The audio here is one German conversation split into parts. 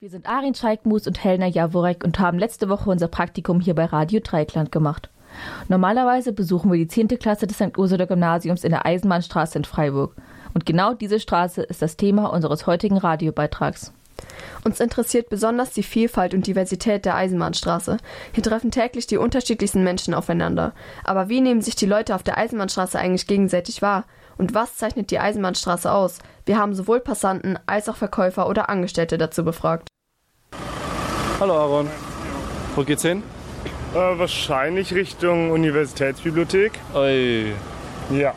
Wir sind Arin Scheikmus und Helena Jaworek und haben letzte Woche unser Praktikum hier bei Radio Dreikland gemacht. Normalerweise besuchen wir die 10. Klasse des St. Ursula Gymnasiums in der Eisenbahnstraße in Freiburg. Und genau diese Straße ist das Thema unseres heutigen Radiobeitrags. Uns interessiert besonders die Vielfalt und Diversität der Eisenbahnstraße. Hier treffen täglich die unterschiedlichsten Menschen aufeinander. Aber wie nehmen sich die Leute auf der Eisenbahnstraße eigentlich gegenseitig wahr? Und was zeichnet die Eisenbahnstraße aus? Wir haben sowohl Passanten als auch Verkäufer oder Angestellte dazu befragt. Hallo Aaron. Wo geht's hin? Äh, wahrscheinlich Richtung Universitätsbibliothek. Oi. Ja.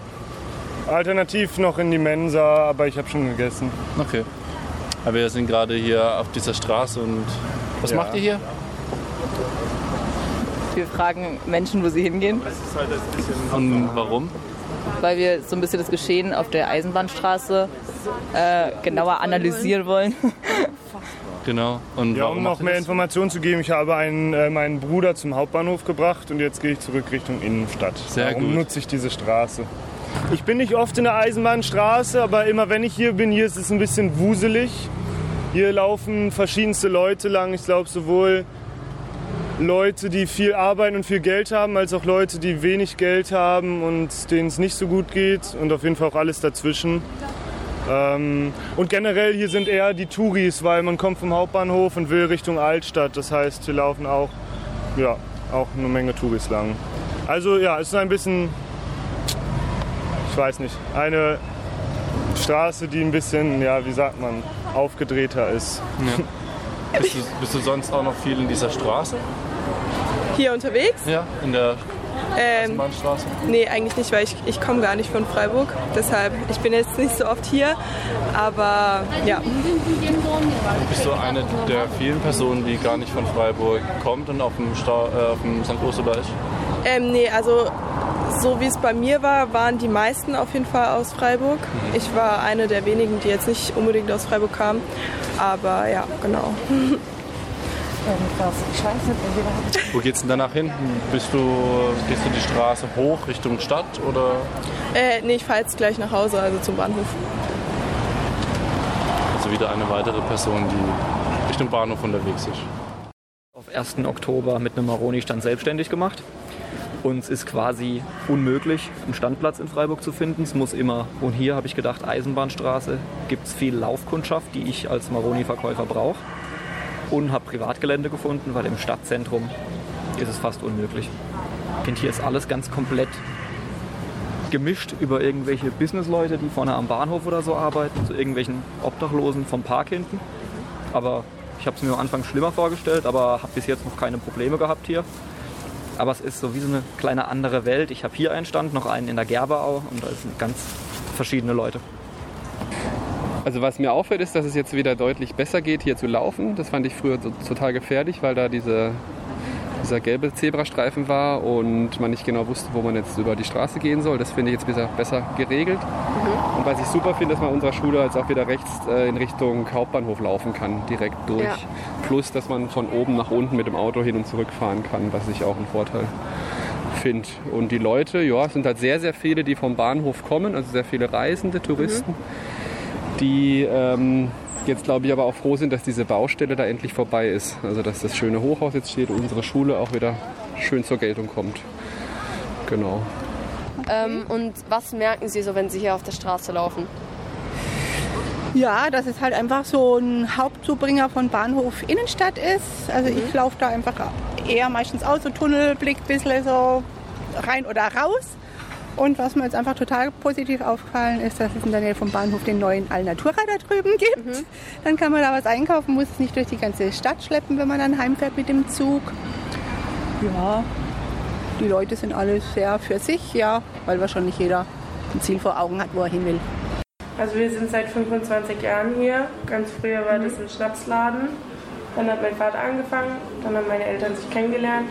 Alternativ noch in die Mensa, aber ich habe schon gegessen. Okay. Aber wir sind gerade hier auf dieser Straße und was Ja. macht ihr hier? Wir fragen Menschen, wo sie hingehen, Und warum? Weil wir so ein bisschen das Geschehen auf der Eisenbahnstraße äh, genauer analysieren wollen. Genau. Und Ja, um noch ihr mehr das? Informationen zu geben, ich habe einen, äh, meinen Bruder zum Hauptbahnhof gebracht und jetzt gehe ich zurück Richtung Innenstadt. Sehr Darum gut. nutze ich diese Straße. Ich bin nicht oft in der Eisenbahnstraße, aber immer wenn ich hier bin, hier ist es ein bisschen wuselig. Hier laufen verschiedenste Leute lang. Ich glaube sowohl Leute, die viel arbeiten und viel Geld haben, als auch Leute, die wenig Geld haben und denen es nicht so gut geht. Und auf jeden Fall auch alles dazwischen. Ähm, und generell hier sind eher die Touris, weil man kommt vom Hauptbahnhof und will Richtung Altstadt. Das heißt, hier laufen auch, ja, auch eine Menge Touris lang. Also ja, es ist ein bisschen, ich weiß nicht, eine Straße, die ein bisschen, ja, wie sagt man, aufgedrehter ist. Bist du, bist du sonst auch noch viel in dieser Straße? Hier unterwegs? Ja, in der Ähm, nee, eigentlich nicht, weil ich, ich komme gar nicht von Freiburg. Deshalb, ich bin jetzt nicht so oft hier. Aber ja, Bist du eine der vielen Personen, die gar nicht von Freiburg kommt und auf dem, Sta äh, auf dem St. Ist? ähm, nee, also so wie es bei mir war, waren die meisten auf jeden Fall aus Freiburg. Ich war eine der wenigen, die jetzt nicht unbedingt aus Freiburg kamen. Aber ja, genau. Wo geht's denn danach hin? Bist du, gehst du die Straße hoch Richtung Stadt oder? Äh, nee, ich fahre jetzt gleich nach Hause, also zum Bahnhof. Also wieder eine weitere Person, die Richtung Bahnhof unterwegs ist. auf 1. Oktober mit einem Maroni-Stand selbstständig gemacht. Uns ist quasi unmöglich, einen Standplatz in Freiburg zu finden. Es muss immer, und hier habe ich gedacht, Eisenbahnstraße, gibt es viel Laufkundschaft, die ich als Maroni-Verkäufer brauche. Und habe Privatgelände gefunden, weil im Stadtzentrum ist es fast unmöglich. Ich finde, hier ist alles ganz komplett gemischt über irgendwelche Businessleute, die vorne am Bahnhof oder so arbeiten, zu irgendwelchen Obdachlosen vom Park hinten. Aber ich habe es mir am Anfang schlimmer vorgestellt, aber habe bis jetzt noch keine Probleme gehabt hier. Aber es ist so wie so eine kleine andere Welt. Ich habe hier einen Stand, noch einen in der Gerberau und da sind ganz verschiedene Leute. Also was mir auffällt, ist, dass es jetzt wieder deutlich besser geht, hier zu laufen. Das fand ich früher so, total gefährlich, weil da diese, dieser gelbe Zebrastreifen war und man nicht genau wusste, wo man jetzt über die Straße gehen soll. Das finde ich jetzt besser, besser geregelt. Und was ich super finde, dass man unserer Schule jetzt auch wieder rechts äh, in Richtung Hauptbahnhof laufen kann, direkt durch. Ja. Plus, dass man von oben nach unten mit dem Auto hin und zurück fahren kann, was ich auch einen Vorteil finde. Und die Leute, ja, es sind halt sehr, sehr viele, die vom Bahnhof kommen, also sehr viele Reisende, Touristen die ähm, jetzt glaube ich aber auch froh sind, dass diese Baustelle da endlich vorbei ist. Also dass das schöne Hochhaus jetzt steht und unsere Schule auch wieder schön zur Geltung kommt. Genau. Ähm, und was merken Sie so, wenn Sie hier auf der Straße laufen? Ja, dass es halt einfach so ein Hauptzubringer von Bahnhof Innenstadt ist. Also ich laufe da einfach eher meistens aus, so Tunnelblick, ein bisschen so rein oder raus. Und was mir jetzt einfach total positiv aufgefallen ist, dass es in der Nähe vom Bahnhof den neuen Alnatura da drüben gibt. Dann kann man da was einkaufen, muss es nicht durch die ganze Stadt schleppen, wenn man dann heimfährt mit dem Zug. Ja, die Leute sind alle sehr für sich, ja, weil wahrscheinlich jeder ein Ziel vor Augen hat, wo er hin will. Also wir sind seit 25 Jahren hier. Ganz früher war das ein Schnapsladen. Dann hat mein Vater angefangen, dann haben meine Eltern sich kennengelernt.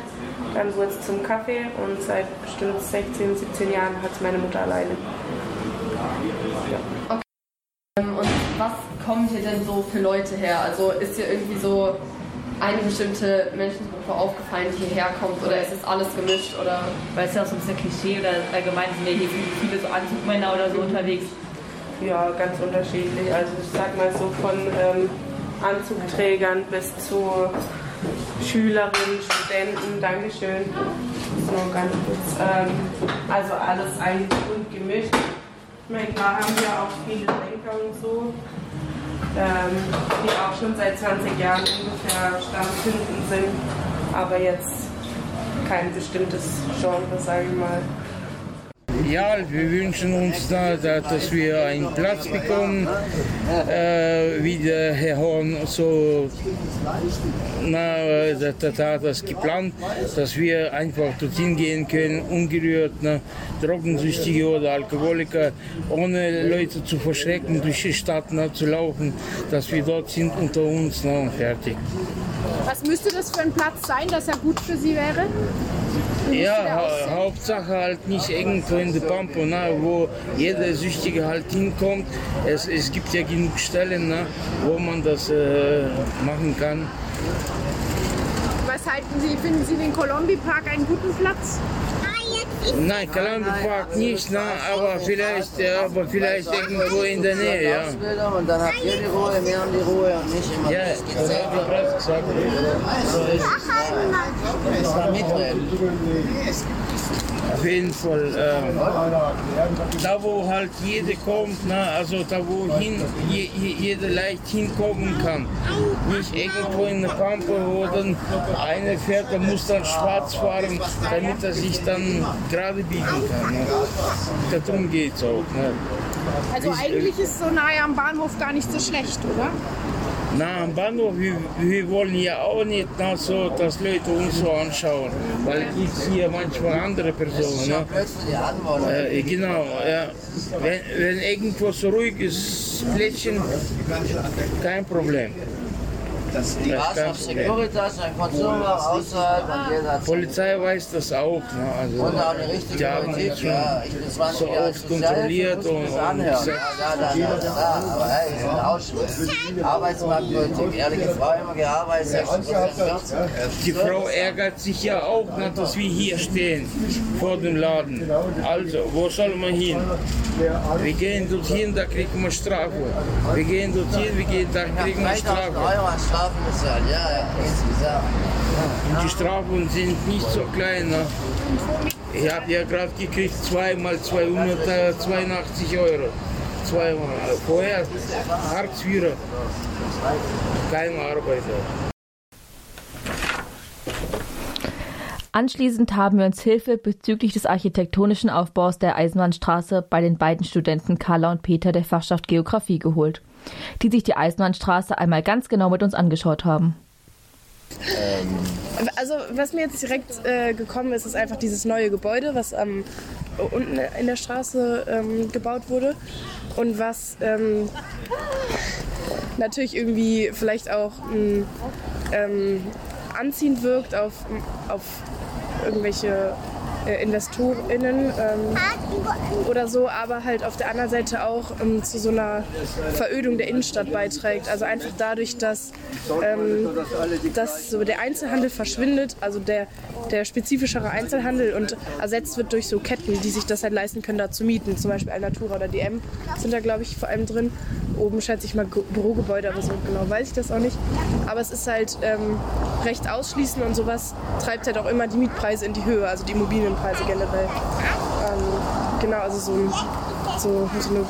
Dann wurde es zum Kaffee und seit bestimmt 16, 17 Jahren hat es meine Mutter alleine. Ähm, Und was kommen hier denn so für Leute her? Also ist hier irgendwie so eine bestimmte Menschengruppe aufgefallen, die hierher kommt oder ist es alles gemischt oder? Weil es ja auch so ein bisschen Klischee oder allgemein sind ja hier viele so Anzugmänner oder so unterwegs. Ja, ganz unterschiedlich. Also ich sag mal so von ähm, Anzugträgern bis zu Schülerinnen, Studenten, Dankeschön. Nur ganz kurz. Ähm, also alles eigentlich bunt gemischt. Ich meine, klar haben wir auch viele Denker und so, ähm, die auch schon seit 20 Jahren ungefähr stattfinden sind, aber jetzt kein bestimmtes Genre, sage ich mal. Ja, wir wünschen uns, da, dass wir einen Platz bekommen, äh, wie der Herr Horn so na, das hat das geplant, dass wir einfach dorthin gehen können, ungerührt, na, Drogensüchtige oder Alkoholiker, ohne Leute zu verschrecken, durch die Stadt na, zu laufen, dass wir dort sind unter uns na, und fertig. Was müsste das für ein Platz sein, dass er gut für Sie wäre? Ja, ha Hauptsache halt nicht irgendwo in der Pampa, na, wo jeder Süchtige halt hinkommt. Es, es gibt ja genug Stellen, na, wo man das äh, machen kann. Was halten Sie, finden Sie den Colombi Park einen guten Platz? Nein, Colombi Park nicht, na, aber vielleicht, aber vielleicht irgendwo in der Nähe, ja. Und dann habt ihr die Ruhe, wir haben die Ruhe und nicht immer Ja, das gesagt. So ist es. Muss man mitreden. Auf jeden Fall. Ähm, da wo halt jeder kommt, na, also da wo hin, je, je, jeder leicht hinkommen kann. Nicht irgendwo in der Pampe, wo dann einer fährt, der muss dann schwarz fahren, damit er sich dann gerade biegen kann. Ne? Darum geht es auch. Ne? Also eigentlich ist so nahe am Bahnhof gar nicht so schlecht, oder? Na, am Bahnhof, wir, wir wollen ja auch nicht na, so, dass Leute uns so anschauen, weil es hier manchmal andere Personen. Ne? Äh, genau, ja. Wenn, wenn irgendwo so ruhig ist, Plätzchen, kein Problem. Die Das kein auf Problem. Securitas, ein Konsumler außerhalb und jeder Polizei weiß das auch. Ne? Also, Und auch eine richtige die haben Politik, das schon ja. Ich bin 20 so Jahre oft kontrolliert und, und das Ja, da, da, da, da. Aber hey, wir sind Ausschuss. Arbeitsmarktpolitik, ehrliche Frau immer gearbeitet, 60 Die Frau ärgert sich ja auch, na, dass wir hier stehen vor dem Laden. Also, wo soll man hin? Wir gehen dorthin, da kriegen wir Strafe. Wir gehen dorthin, wir gehen, da kriegen wir 3000 Strafe. Strafen bezahlt, ja, ja, insgesamt. Und die Strafen sind nicht so klein. Ne? Ich habe ja gerade gekriegt, zweimal 282 Euro. Zweimal. Vorher Hartz IV. Kein Arbeiter. Anschließend haben wir uns Hilfe bezüglich des architektonischen Aufbaus der Eisenbahnstraße bei den beiden Studenten Carla und Peter der Fachschaft Geografie geholt, die sich die Eisenbahnstraße einmal ganz genau mit uns angeschaut haben. Also was mir jetzt direkt äh, gekommen ist, ist einfach dieses neue Gebäude, was ähm, unten in der Straße ähm, gebaut wurde und was ähm, natürlich irgendwie vielleicht auch mh, ähm, anziehend wirkt auf, auf irgendwelche äh, InvestorInnen ähm, oder so, aber halt auf der anderen Seite auch ähm, zu so einer Verödung der Innenstadt beiträgt. Also einfach dadurch, dass, ähm, dass so der Einzelhandel verschwindet, also der, der spezifischere Einzelhandel und ersetzt wird durch so Ketten, die sich das halt leisten können, da zu mieten. Zum Beispiel Alnatura oder DM sind da, glaube ich, vor allem drin. Oben schätze ich mal Ge- Bürogebäude, aber so genau weiß ich das auch nicht. Aber es ist halt ähm, recht ausschließend und sowas treibt halt auch immer die Mietpreise in die Höhe, also die Immobilienpreise generell. Ähm, genau, also so ein, so, so, eine,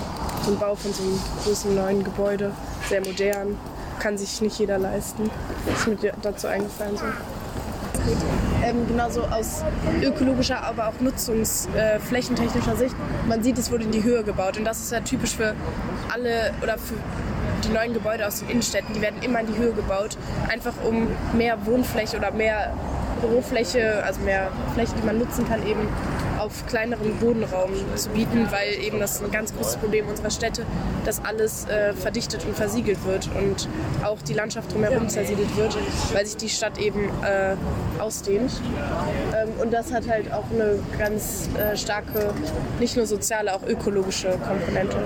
so ein Bau von so einem großen neuen Gebäude, sehr modern, kann sich nicht jeder leisten. Ist mir dazu eingefallen so. Ähm, genauso aus ökologischer, aber auch nutzungsflächentechnischer Sicht. Man sieht, es wurde in die Höhe gebaut und das ist ja typisch für alle oder für die neuen Gebäude aus den Innenstädten. Die werden immer in die Höhe gebaut, einfach um mehr Wohnfläche oder mehr Bürofläche, also mehr Fläche, die man nutzen kann, eben auf kleinerem Bodenraum zu bieten, weil eben das ein ganz großes Problem unserer Städte, dass alles äh, verdichtet und versiegelt wird und auch die Landschaft drumherum zersiedelt wird, weil sich die Stadt eben äh, ausdehnt. Ähm, und das hat halt auch eine ganz äh, starke, nicht nur soziale, auch ökologische Komponente.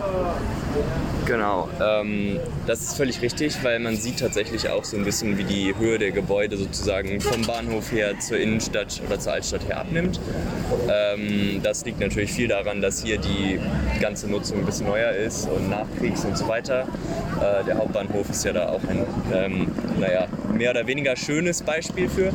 Genau, ähm, das ist völlig richtig, weil man sieht tatsächlich auch so ein bisschen, wie die Höhe der Gebäude sozusagen vom Bahnhof her zur Innenstadt oder zur Altstadt her abnimmt. Ähm, das liegt natürlich viel daran, dass hier die ganze Nutzung ein bisschen neuer ist und Nachkriegs und so weiter. Äh, der Hauptbahnhof ist ja da auch ein, ähm, naja, mehr oder weniger schönes Beispiel für.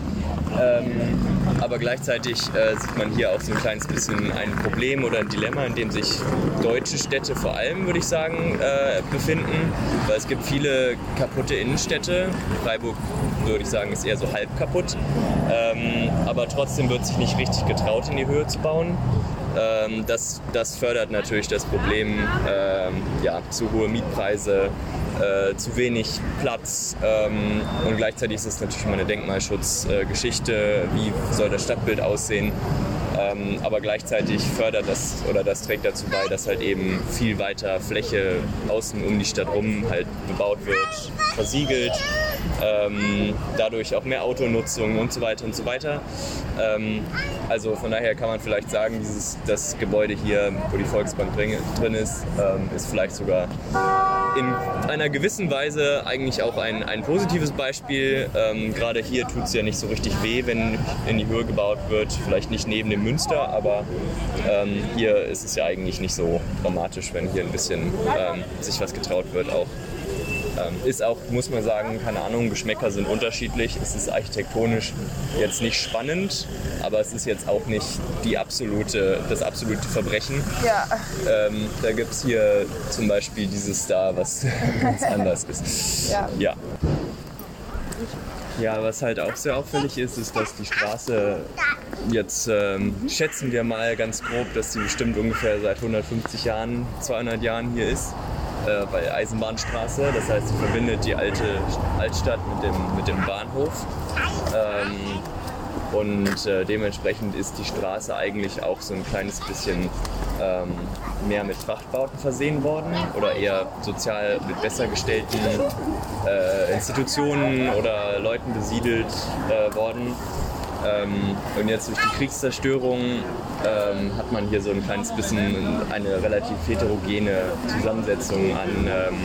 Ähm, aber gleichzeitig äh, sieht man hier auch so ein kleines bisschen ein Problem oder ein Dilemma, in dem sich deutsche Städte vor allem, würde ich sagen, äh, befinden. Weil es gibt viele kaputte Innenstädte. Freiburg, würde ich sagen, ist eher so halb kaputt. Ähm, aber trotzdem wird sich nicht richtig getraut, in die Höhe zu bauen. Ähm, das, das fördert natürlich das Problem, ähm, ja, zu hohe Mietpreise, äh, zu wenig Platz ähm, und gleichzeitig ist es natürlich immer eine Denkmalschutzgeschichte, äh, wie soll das Stadtbild aussehen. Ähm, aber gleichzeitig fördert das oder das trägt dazu bei, dass halt eben viel weiter Fläche außen um die Stadt rum halt bebaut wird, versiegelt, ähm, dadurch auch mehr Autonutzung und so weiter und so weiter. Ähm, also von daher kann man vielleicht sagen, dieses, das Gebäude hier, wo die Volksbank drin, drin ist, ähm, ist vielleicht sogar in einer gewissen Weise eigentlich auch ein, ein positives Beispiel. Ähm, Gerade hier tut es ja nicht so richtig weh, wenn in die Höhe gebaut wird. Vielleicht nicht neben dem Münster, aber ähm, hier ist es ja eigentlich nicht so dramatisch, wenn hier ein bisschen ähm, sich was getraut wird auch. Ähm, ist auch, muss man sagen, keine Ahnung, Geschmäcker sind unterschiedlich. Es ist architektonisch jetzt nicht spannend, aber es ist jetzt auch nicht die absolute, das absolute Verbrechen. Ja. Ähm, da gibt es hier zum Beispiel dieses da, was ganz anders ist. Ja. ja. Ja, was halt auch sehr auffällig ist, ist, dass die Straße jetzt ähm, schätzen wir mal ganz grob, dass sie bestimmt ungefähr seit 150 Jahren, 200 Jahren hier ist, äh, bei Eisenbahnstraße. Das heißt, sie verbindet die alte Altstadt mit dem, mit dem Bahnhof. Ähm, und äh, dementsprechend ist die Straße eigentlich auch so ein kleines bisschen ähm, mehr mit Frachtbauten versehen worden oder eher sozial mit besser gestellten äh, Institutionen oder Leuten besiedelt äh, worden. Ähm, und jetzt durch die Kriegszerstörung ähm, hat man hier so ein kleines bisschen eine relativ heterogene Zusammensetzung an, ähm,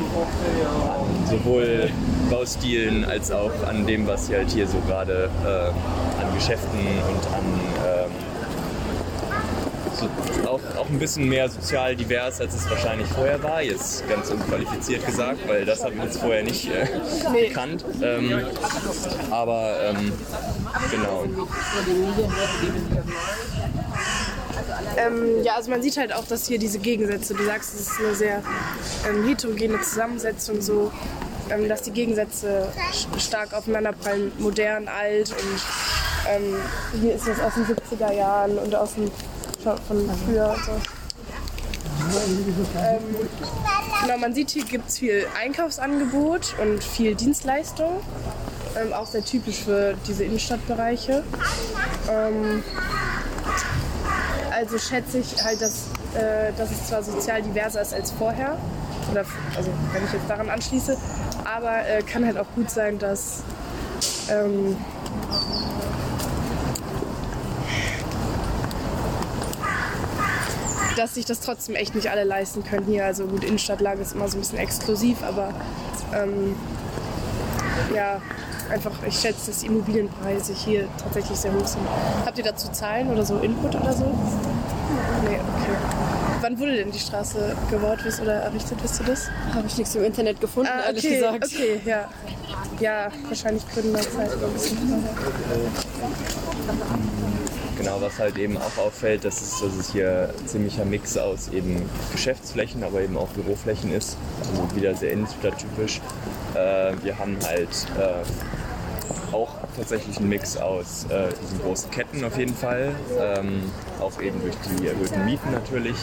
an sowohl Baustilen als auch an dem, was hier halt hier so gerade äh, an Geschäften und an ähm, so auch, auch ein bisschen mehr sozial divers, als es wahrscheinlich vorher war. Jetzt ganz unqualifiziert gesagt, weil das habe ich jetzt vorher nicht äh, Nee. gekannt. Ähm, aber ähm, genau. Ähm, ja, also man sieht halt auch, dass hier diese Gegensätze, du sagst, es ist eine sehr ähm, heterogene Zusammensetzung, so, ähm, dass die Gegensätze stark aufeinanderprallen, modern, alt und ähm, hier ist das aus den 70er Jahren und aus dem von früher und so. Ähm, genau, man sieht, hier gibt es viel Einkaufsangebot und viel Dienstleistung. Ähm, auch sehr typisch für diese Innenstadtbereiche. Also schätze ich halt, dass, äh, dass es zwar sozial diverser ist als vorher, oder also wenn ich jetzt daran anschließe, aber äh, kann halt auch gut sein, dass ähm, dass sich das trotzdem echt nicht alle leisten können hier. Also gut, Innenstadtlage ist immer so ein bisschen exklusiv, aber ähm, ja, einfach, ich schätze, dass die Immobilienpreise hier tatsächlich sehr hoch sind. Habt ihr dazu Zahlen oder so Input oder so? Nee, okay. Wann wurde denn die Straße gebaut wisst- oder errichtet, wisst ihr das? Habe ich nichts im Internet gefunden, ah, ehrlich okay, gesagt. Okay, ja. Ja, wahrscheinlich Gründerzeit oder ein bisschen. Genau, was halt eben auch auffällt, dass es, dass es hier ein ziemlicher Mix aus eben Geschäftsflächen, aber eben auch Büroflächen ist. Also wieder sehr innenstadttypisch. Äh, wir haben halt äh, auch tatsächlich einen Mix aus äh, diesen großen Ketten auf jeden Fall. Ähm, auch eben durch die erhöhten Mieten natürlich.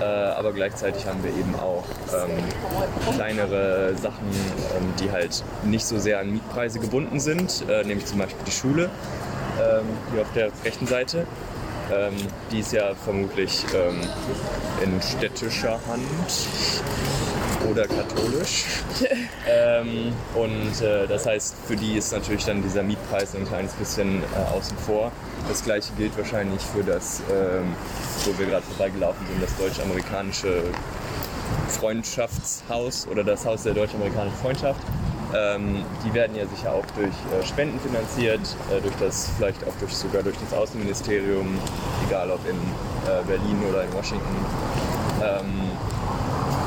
Äh, aber gleichzeitig haben wir eben auch ähm, kleinere Sachen, ähm, die halt nicht so sehr an Mietpreise gebunden sind, äh, nämlich zum Beispiel die Schule ähm, hier auf der rechten Seite. Ähm, die ist ja vermutlich ähm, in städtischer Hand oder katholisch. ähm, und äh, das heißt, für die ist natürlich dann dieser Mietpreis ein kleines bisschen äh, außen vor. Das gleiche gilt wahrscheinlich für das, ähm, wo wir gerade vorbeigelaufen sind, das deutsch-amerikanische Freundschaftshaus oder das Haus der deutsch-amerikanischen Freundschaft. Ähm, die werden ja sicher auch durch äh, Spenden finanziert, äh, durch das, vielleicht auch durch, sogar durch das Außenministerium, egal ob in äh, Berlin oder in Washington. Ähm,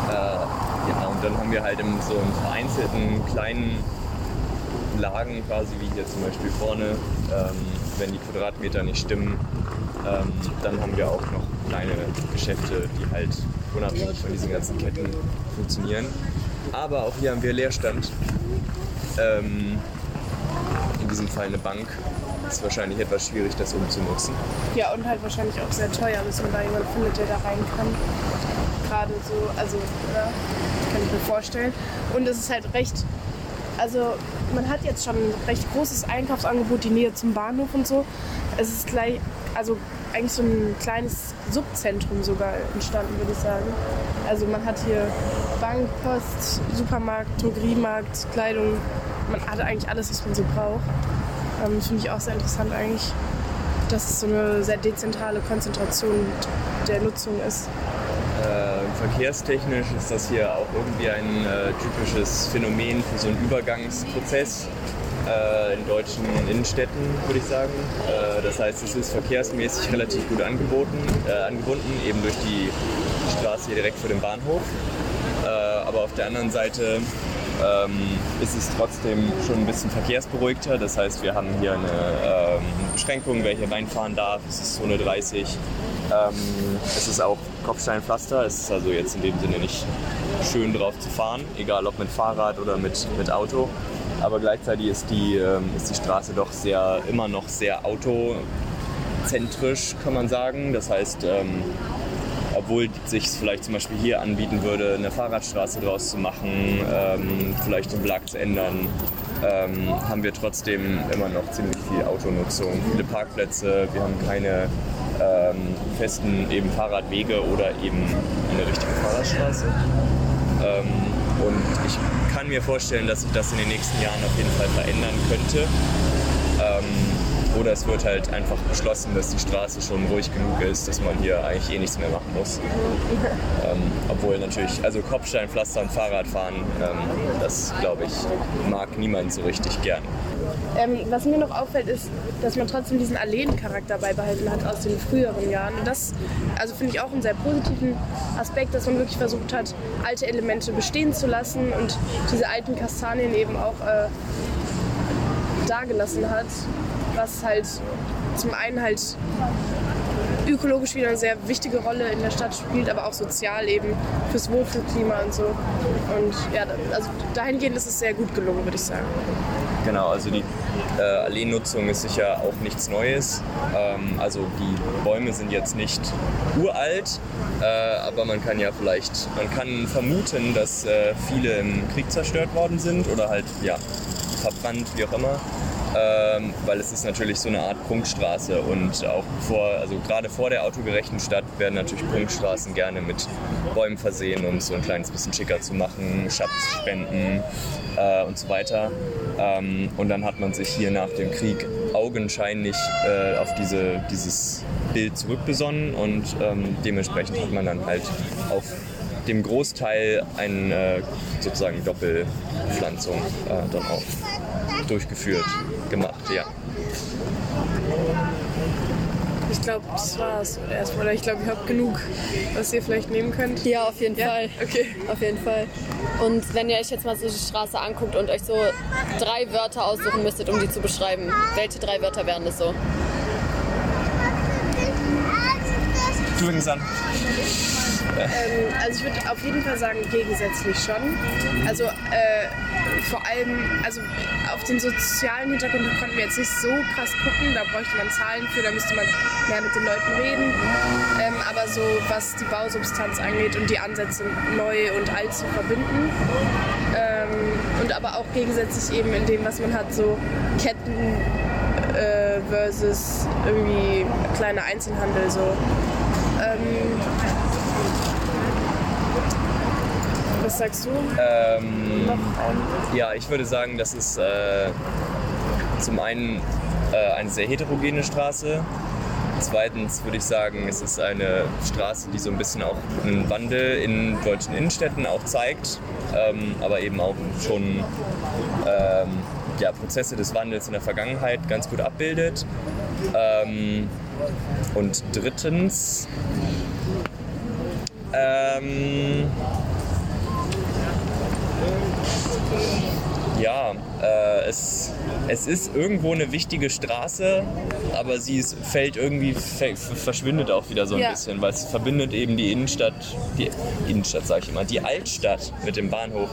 äh, ja, und dann haben wir halt in so einen vereinzelten kleinen Lagen quasi, wie hier zum Beispiel vorne, ähm, wenn die Quadratmeter nicht stimmen, ähm, dann haben wir auch noch kleine Geschäfte, die halt unabhängig von diesen ganzen Ketten funktionieren. Aber auch hier haben wir Leerstand. Ähm, in diesem Fall eine Bank. Ist wahrscheinlich etwas schwierig, das umzunutzen. Ja, und halt wahrscheinlich auch sehr teuer, bis man da jemanden findet, der da rein kann. Gerade so, also, ja, kann ich mir vorstellen. Und es ist halt recht, also man hat jetzt schon ein recht großes Einkaufsangebot, die Nähe zum Bahnhof und so. Es ist gleich, also eigentlich so ein kleines Subzentrum sogar entstanden, würde ich sagen. Also man hat hier Bank, Post, Supermarkt, Drogeriemarkt, Kleidung. Man hat eigentlich alles, was man so braucht. Ähm, Finde ich auch sehr interessant eigentlich, dass es so eine sehr dezentrale Konzentration der Nutzung ist. Äh, verkehrstechnisch ist das hier auch irgendwie ein äh, typisches Phänomen für so einen Übergangsprozess äh, in deutschen Innenstädten, würde ich sagen. Äh, das heißt, es ist verkehrsmäßig relativ gut angeboten, äh, angebunden, eben durch die Straße hier direkt vor dem Bahnhof. Äh, aber auf der anderen Seite ähm, ist es trotzdem schon ein bisschen verkehrsberuhigter. Das heißt, wir haben hier eine ähm, Beschränkung, wer hier reinfahren darf. Es ist Zone 30. Ähm, es ist auch Kopfsteinpflaster. Es ist also jetzt in dem Sinne nicht schön drauf zu fahren, egal ob mit Fahrrad oder mit, mit Auto. Aber gleichzeitig ist die, ähm, ist die Straße doch sehr, immer noch sehr autozentrisch, kann man sagen. Das heißt, ähm, obwohl sich vielleicht zum Beispiel hier anbieten würde, eine Fahrradstraße draus zu machen, ähm, vielleicht den Belag zu ändern, ähm, haben wir trotzdem immer noch ziemlich viel Autonutzung, viele Parkplätze, wir haben keine ähm, festen eben Fahrradwege oder eben eine richtige Fahrradstraße. Und ich kann mir vorstellen, dass sich das in den nächsten Jahren auf jeden Fall verändern könnte. Ähm, oder es wird halt einfach beschlossen, dass die Straße schon ruhig genug ist, dass man hier eigentlich eh nichts mehr machen muss. Ähm, obwohl natürlich, also Kopfsteinpflaster und Fahrradfahren, ähm, das glaube ich, mag niemand so richtig gern. Ähm, was mir noch auffällt, ist, dass man trotzdem diesen Alleencharakter beibehalten hat aus den früheren Jahren. Und das also finde ich auch einen sehr positiven Aspekt, dass man wirklich versucht hat, alte Elemente bestehen zu lassen und diese alten Kastanien eben auch äh, dagelassen hat, was halt zum einen halt ökologisch wieder eine sehr wichtige Rolle in der Stadt spielt, aber auch sozial eben fürs Wohlfühlklima und so. Und ja, also dahingehend ist es sehr gut gelungen, würde ich sagen. Genau, also die äh, Alleennutzung ist sicher auch nichts Neues. Ähm, also die Bäume sind jetzt nicht uralt, äh, aber man kann ja vielleicht, man kann vermuten, dass äh, viele im Krieg zerstört worden sind oder halt ja verbrannt, wie auch immer ähm, weil es ist natürlich so eine Art Punktstraße und auch vor, also gerade vor der autogerechten Stadt werden natürlich Punktstraßen gerne mit Bäumen versehen, um es so ein kleines bisschen schicker zu machen, Schatzspenden äh, und so weiter. Ähm, und dann hat man sich hier nach dem Krieg augenscheinlich äh, auf diese, dieses Bild zurückbesonnen und ähm, dementsprechend hat man dann halt auf dem Großteil eine äh, sozusagen Doppelpflanzung äh, dann auch durchgeführt, gemacht, ja. Ich glaube, das war's erstmal. Ich glaube, ihr habt genug, was ihr vielleicht nehmen könnt. Ja, auf jeden Ja? Fall. Okay. Auf jeden Fall. Und wenn ihr euch jetzt mal so die Straße anguckt und euch so drei Wörter aussuchen müsstet, um die zu beschreiben, welche drei Wörter wären das so? Du fängst an. Ähm, also ich würde auf jeden Fall sagen, gegensätzlich schon. Also äh, vor allem, also auf den sozialen Hintergrund konnten wir jetzt nicht so krass gucken, da bräuchte man Zahlen für, da müsste man mehr mit den Leuten reden. Ähm, aber so was die Bausubstanz angeht und die Ansätze neu und alt zu verbinden. Ähm, und aber auch gegensätzlich eben in dem, was man hat, so Ketten äh, versus irgendwie kleiner Einzelhandel so. Ähm, was sagst du? Ähm, ja, ich würde sagen, das ist äh, zum einen äh, eine sehr heterogene Straße. Zweitens würde ich sagen, es ist eine Straße, die so ein bisschen auch einen Wandel in deutschen Innenstädten auch zeigt, ähm, aber eben auch schon ähm, ja, Prozesse des Wandels in der Vergangenheit ganz gut abbildet. Ähm, und drittens, ähm, ja, äh, es, es ist irgendwo eine wichtige Straße, aber sie ist, fällt irgendwie, verschwindet auch wieder so ein ja. bisschen, weil es verbindet eben die Innenstadt, die Innenstadt sage ich immer, die Altstadt mit dem Bahnhof.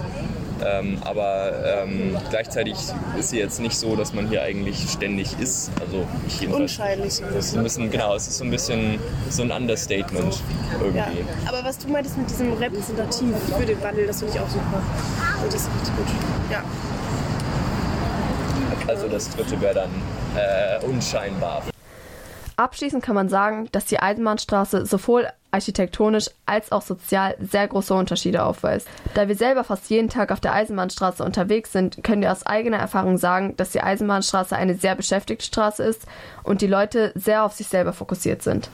Ähm, aber ähm, gleichzeitig ist sie jetzt nicht so, dass man hier eigentlich ständig ist. Also ich Unscheinlich. Das ist ein bisschen, genau, es ist so ein bisschen so ein Understatement irgendwie. Ja. Aber was du meintest mit diesem repräsentativ für den Wandel, das finde ich auch super. Und das ist richtig gut. Ja. Also das dritte wäre dann äh, unscheinbar. Abschließend kann man sagen, dass die Eisenbahnstraße sowohl architektonisch als auch sozial sehr große Unterschiede aufweist. Da wir selber fast jeden Tag auf der Eisenbahnstraße unterwegs sind, können wir aus eigener Erfahrung sagen, dass die Eisenbahnstraße eine sehr beschäftigte Straße ist und die Leute sehr auf sich selber fokussiert sind.